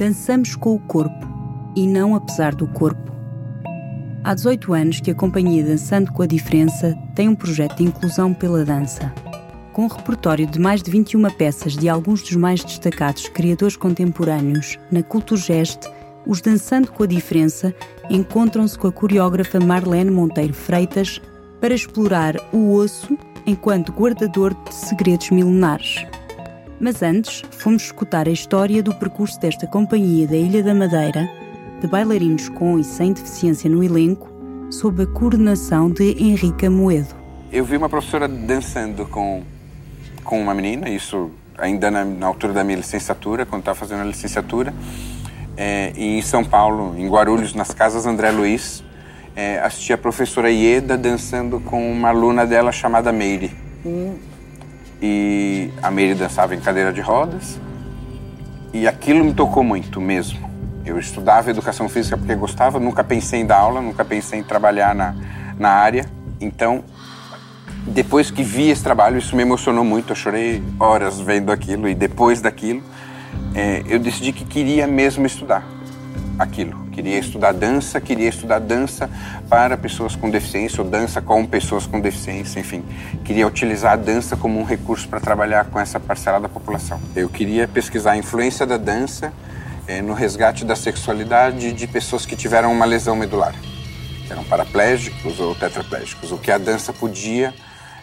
dançamos com o corpo e não apesar do corpo. Há 18 anos que a companhia Dançando com a Diferença tem um projeto de inclusão pela dança. Com um repertório de mais de 21 peças de alguns dos mais destacados criadores contemporâneos, na Culturgest, os Dançando com a Diferença encontram-se com a coreógrafa Marlene Monteiro Freitas para explorar o osso enquanto guardador de segredos milenares. Mas antes, fomos escutar a história do percurso desta companhia da Ilha da Madeira, de bailarinos com e sem deficiência no elenco, sob a coordenação de Henrique Moedo. Eu vi uma professora dançando com, com uma menina, isso ainda na, na altura da minha licenciatura, quando estava fazendo a licenciatura, é, e em São Paulo, em Guarulhos, nas casas André Luiz, é, assisti a professora Ieda dançando com uma aluna dela chamada Meire. Hum e a Meire dançava em cadeira de rodas e aquilo me tocou muito mesmo. Eu estudava educação física porque gostava, nunca pensei em dar aula, nunca pensei em trabalhar na, na área. Então, depois que vi esse trabalho, isso me emocionou muito. Eu chorei horas vendo aquilo e depois daquilo, é, eu decidi que queria mesmo estudar aquilo. Queria estudar dança, queria estudar dança para pessoas com deficiência ou dança com pessoas com deficiência, enfim. Queria utilizar a dança como um recurso para trabalhar com essa parcela da população. Eu queria pesquisar a influência da dança eh, no resgate da sexualidade de pessoas que tiveram uma lesão medular, que eram paraplégicos ou tetraplégicos, o que a dança podia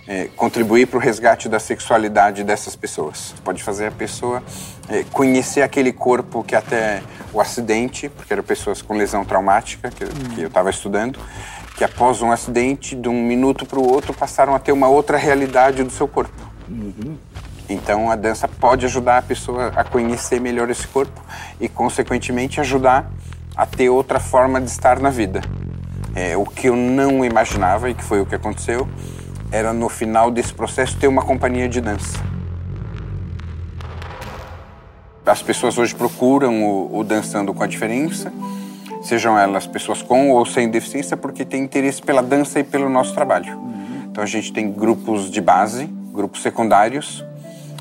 é, contribuir para o resgate da sexualidade dessas pessoas. Pode fazer a pessoa é, conhecer aquele corpo que até o acidente, porque eram pessoas com lesão traumática, que, que eu estava estudando, que após um acidente, de um minuto para o outro, passaram a ter uma outra realidade do seu corpo. Uhum. Então a dança pode ajudar a pessoa a conhecer melhor esse corpo e, consequentemente, ajudar a ter outra forma de estar na vida. É, o que eu não imaginava e que foi o que aconteceu era no final desse processo ter uma companhia de dança. As pessoas hoje procuram o, o Dançando com a Diferença, sejam elas pessoas com ou sem deficiência, porque têm interesse pela dança e pelo nosso trabalho. Então a gente tem grupos de base, grupos secundários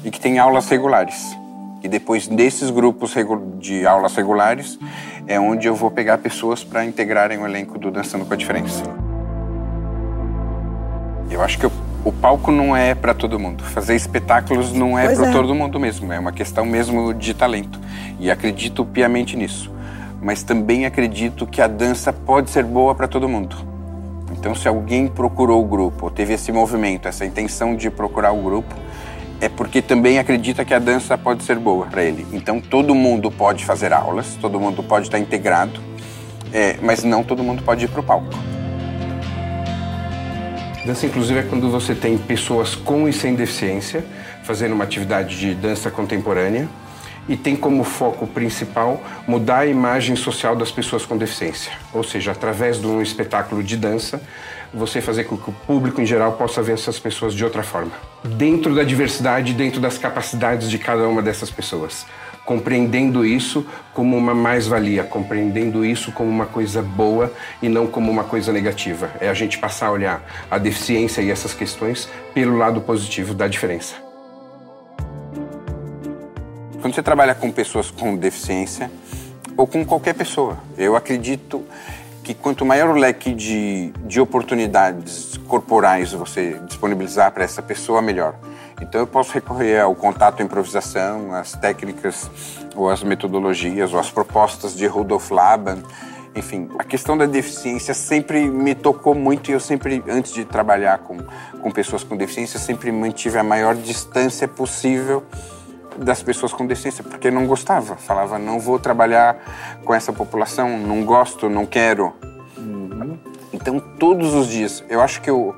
e que tem aulas regulares. E depois desses grupos de aulas regulares é onde eu vou pegar pessoas para integrarem o elenco do Dançando com a Diferença. Eu acho que o, o palco não é para todo mundo. Fazer espetáculos não é para é. todo mundo mesmo. É uma questão mesmo de talento. E acredito piamente nisso. Mas também acredito que a dança pode ser boa para todo mundo. Então, se alguém procurou o grupo, ou teve esse movimento, essa intenção de procurar o grupo, é porque também acredita que a dança pode ser boa para ele. Então, todo mundo pode fazer aulas, todo mundo pode estar integrado, é, mas não todo mundo pode ir para o palco. Dança, inclusive, é quando você tem pessoas com e sem deficiência fazendo uma atividade de dança contemporânea e tem como foco principal mudar a imagem social das pessoas com deficiência. Ou seja, através de um espetáculo de dança, você fazer com que o público em geral possa ver essas pessoas de outra forma. Dentro da diversidade, dentro das capacidades de cada uma dessas pessoas compreendendo isso como uma mais-valia, compreendendo isso como uma coisa boa e não como uma coisa negativa. É a gente passar a olhar a deficiência e essas questões pelo lado positivo da diferença. Quando você trabalha com pessoas com deficiência ou com qualquer pessoa, eu acredito que quanto maior o leque de, de oportunidades corporais você disponibilizar para essa pessoa, melhor. Então eu posso recorrer ao contato improvisação, às técnicas ou às metodologias ou às propostas de Rudolf Laban. Enfim, a questão da deficiência sempre me tocou muito e eu sempre, antes de trabalhar com, com pessoas com deficiência, sempre mantive a maior distância possível das pessoas com deficiência, porque não gostava. Falava, não vou trabalhar com essa população, não gosto, não quero. Uhum. Então, todos os dias, eu acho que eu,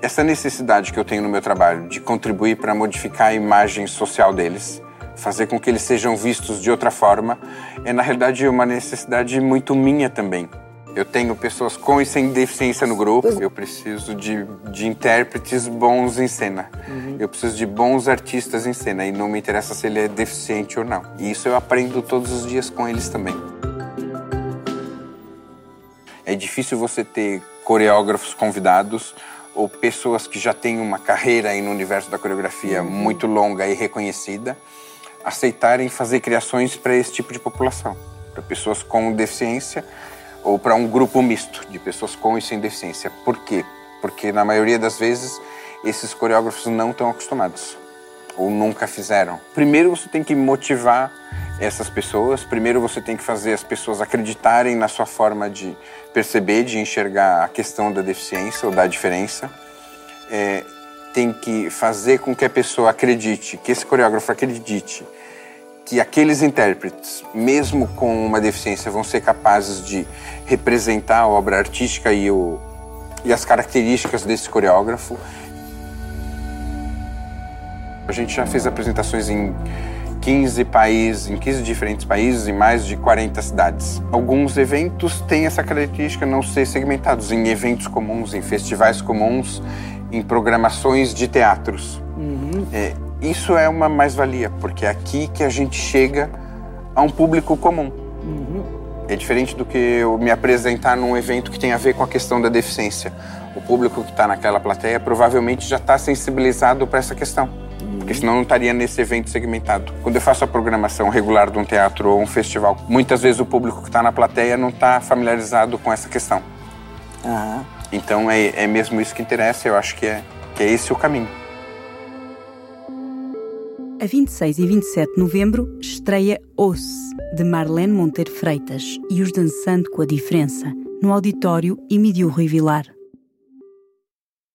essa necessidade que eu tenho no meu trabalho de contribuir para modificar a imagem social deles, fazer com que eles sejam vistos de outra forma, é na realidade uma necessidade muito minha também. Eu tenho pessoas com e sem deficiência no grupo. Eu preciso de, de intérpretes bons em cena. Uhum. Eu preciso de bons artistas em cena. E não me interessa se ele é deficiente ou não. E isso eu aprendo todos os dias com eles também. É difícil você ter coreógrafos convidados ou pessoas que já têm uma carreira aí no universo da coreografia uhum. muito longa e reconhecida, aceitarem fazer criações para esse tipo de população, para pessoas com deficiência ou para um grupo misto de pessoas com e sem deficiência. Por quê? Porque na maioria das vezes esses coreógrafos não estão acostumados ou nunca fizeram. Primeiro você tem que motivar essas pessoas, primeiro você tem que fazer as pessoas acreditarem na sua forma de perceber, de enxergar a questão da deficiência ou da diferença. É, tem que fazer com que a pessoa acredite, que esse coreógrafo acredite que aqueles intérpretes, mesmo com uma deficiência, vão ser capazes de representar a obra artística e, o, e as características desse coreógrafo. A gente já fez apresentações em 15 países, em 15 diferentes países, em mais de 40 cidades. Alguns eventos têm essa característica não ser segmentados em eventos comuns, em festivais comuns, em programações de teatros. Uhum. É, isso é uma mais-valia, porque é aqui que a gente chega a um público comum. Uhum. É diferente do que eu me apresentar num evento que tem a ver com a questão da deficiência. O público que está naquela plateia provavelmente já está sensibilizado para essa questão. Porque senão não estaria nesse evento segmentado. Quando eu faço a programação regular de um teatro ou um festival, muitas vezes o público que está na plateia não está familiarizado com essa questão. Uhum. Então é, é mesmo isso que interessa, eu acho que é, que é esse o caminho. A 26 e 27 de novembro estreia Os, de Marlene Monteiro Freitas e os Dançando com a Diferença, no auditório Emílio Rui Vilar.